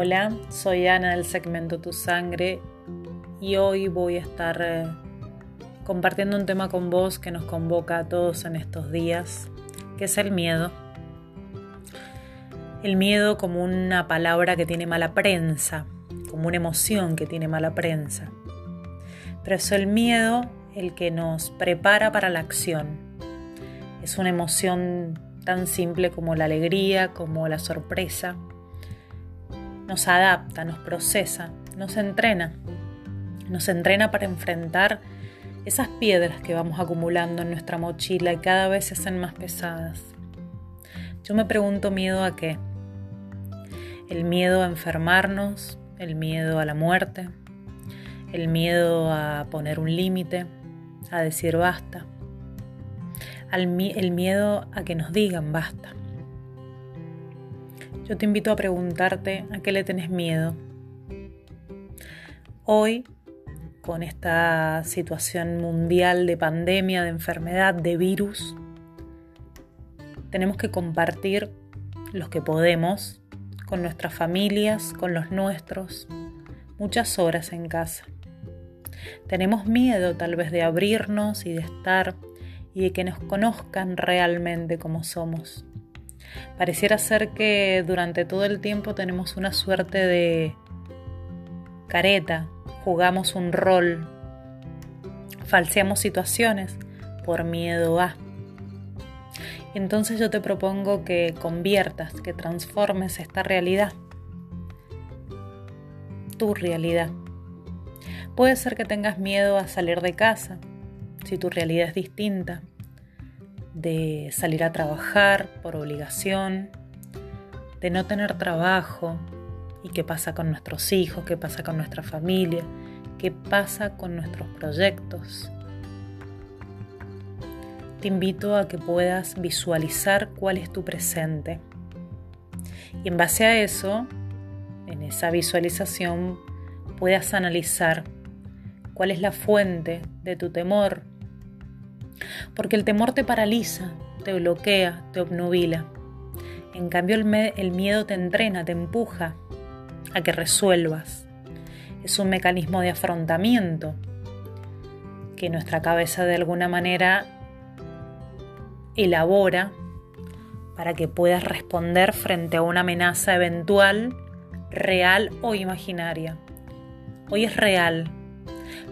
Hola, soy Ana del segmento Tu Sangre y hoy voy a estar eh, compartiendo un tema con vos que nos convoca a todos en estos días, que es el miedo. El miedo como una palabra que tiene mala prensa, como una emoción que tiene mala prensa. Pero es el miedo el que nos prepara para la acción. Es una emoción tan simple como la alegría, como la sorpresa nos adapta, nos procesa, nos entrena. Nos entrena para enfrentar esas piedras que vamos acumulando en nuestra mochila y cada vez se hacen más pesadas. Yo me pregunto miedo a qué. El miedo a enfermarnos, el miedo a la muerte, el miedo a poner un límite, a decir basta, el miedo a que nos digan basta. Yo te invito a preguntarte a qué le tenés miedo. Hoy, con esta situación mundial de pandemia, de enfermedad, de virus, tenemos que compartir los que podemos con nuestras familias, con los nuestros, muchas horas en casa. Tenemos miedo tal vez de abrirnos y de estar y de que nos conozcan realmente como somos. Pareciera ser que durante todo el tiempo tenemos una suerte de careta, jugamos un rol, falseamos situaciones por miedo a. Entonces yo te propongo que conviertas, que transformes esta realidad, tu realidad. Puede ser que tengas miedo a salir de casa, si tu realidad es distinta de salir a trabajar por obligación, de no tener trabajo y qué pasa con nuestros hijos, qué pasa con nuestra familia, qué pasa con nuestros proyectos. Te invito a que puedas visualizar cuál es tu presente. Y en base a eso, en esa visualización, puedas analizar cuál es la fuente de tu temor, porque el temor te paraliza, te bloquea, te obnubila. En cambio el, miedo te entrena, te empuja a que resuelvas. Es un mecanismo de afrontamiento que nuestra cabeza de alguna manera elabora para que puedas responder frente a una amenaza eventual, real o imaginaria. Hoy es real,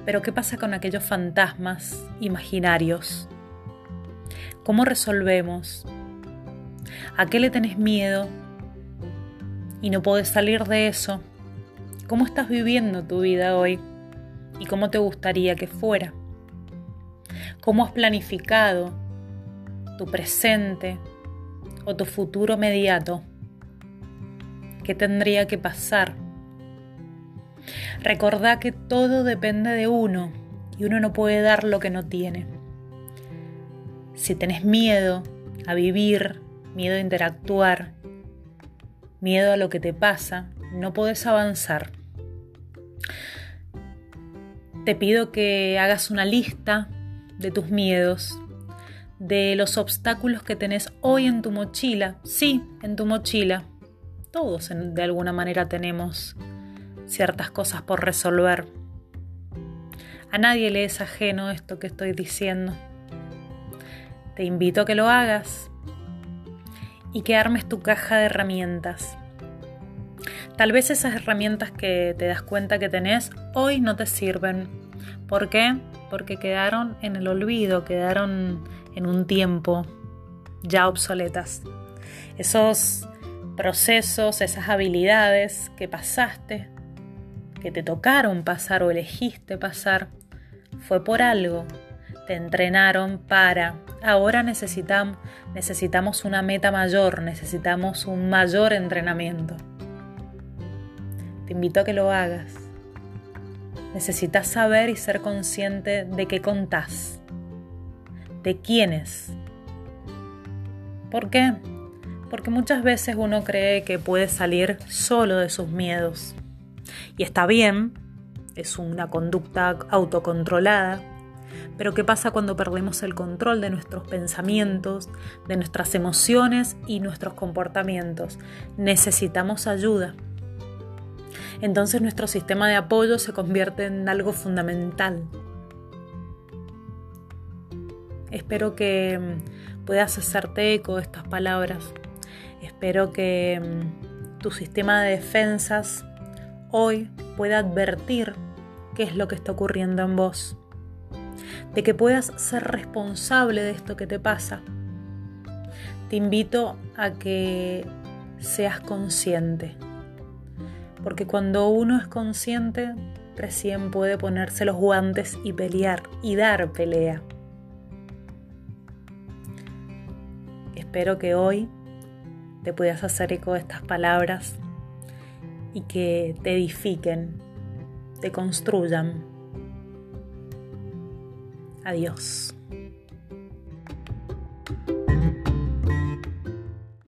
pero ¿qué pasa con aquellos fantasmas imaginarios? ¿Cómo resolvemos? ¿A qué le tenés miedo? Y no podés salir de eso. ¿Cómo estás viviendo tu vida hoy? ¿Y cómo te gustaría que fuera? ¿Cómo has planificado tu presente o tu futuro inmediato? ¿Qué tendría que pasar? Recordá que todo depende de uno y uno no puede dar lo que no tiene. Si tenés miedo a vivir, miedo a interactuar, miedo a lo que te pasa, no podés avanzar. Te pido que hagas una lista de tus miedos, de los obstáculos que tenés hoy en tu mochila. Sí, en tu mochila. Todos de alguna manera tenemos ciertas cosas por resolver. A nadie le es ajeno esto que estoy diciendo. Te invito a que lo hagas y que armes tu caja de herramientas. Tal vez esas herramientas que te das cuenta que tenés hoy no te sirven. ¿Por qué? Porque quedaron en el olvido, quedaron en un tiempo ya obsoletas. Esos procesos, esas habilidades que pasaste que te tocaron pasar o elegiste pasar fue por algo. Te entrenaron para. Ahora necesitamos, necesitamos una meta mayor, necesitamos un mayor entrenamiento. Te invito a que lo hagas. Necesitas saber y ser consciente de qué contás, de quiénes. ¿Por qué? Porque muchas veces uno cree que puede salir solo de sus miedos y está bien, es una conducta autocontrolada, pero ¿qué pasa cuando perdemos el control de nuestros pensamientos, de nuestras emociones y nuestros comportamientos? Necesitamos ayuda. entonces nuestro sistema de apoyo se convierte en algo fundamental. Espero que mm, puedas hacerte eco de estas palabras. Espero que mm, tu sistema de defensas hoy pueda advertir qué es lo que está ocurriendo en vos. De que puedas ser responsable de esto que te pasa. Te invito a que seas consciente porque cuando uno es consciente, recién puede ponerse los guantes y pelear y dar pelea. Espero que hoy te puedas hacer eco de estas palabras y que te edifiquen, te construyan. Adiós.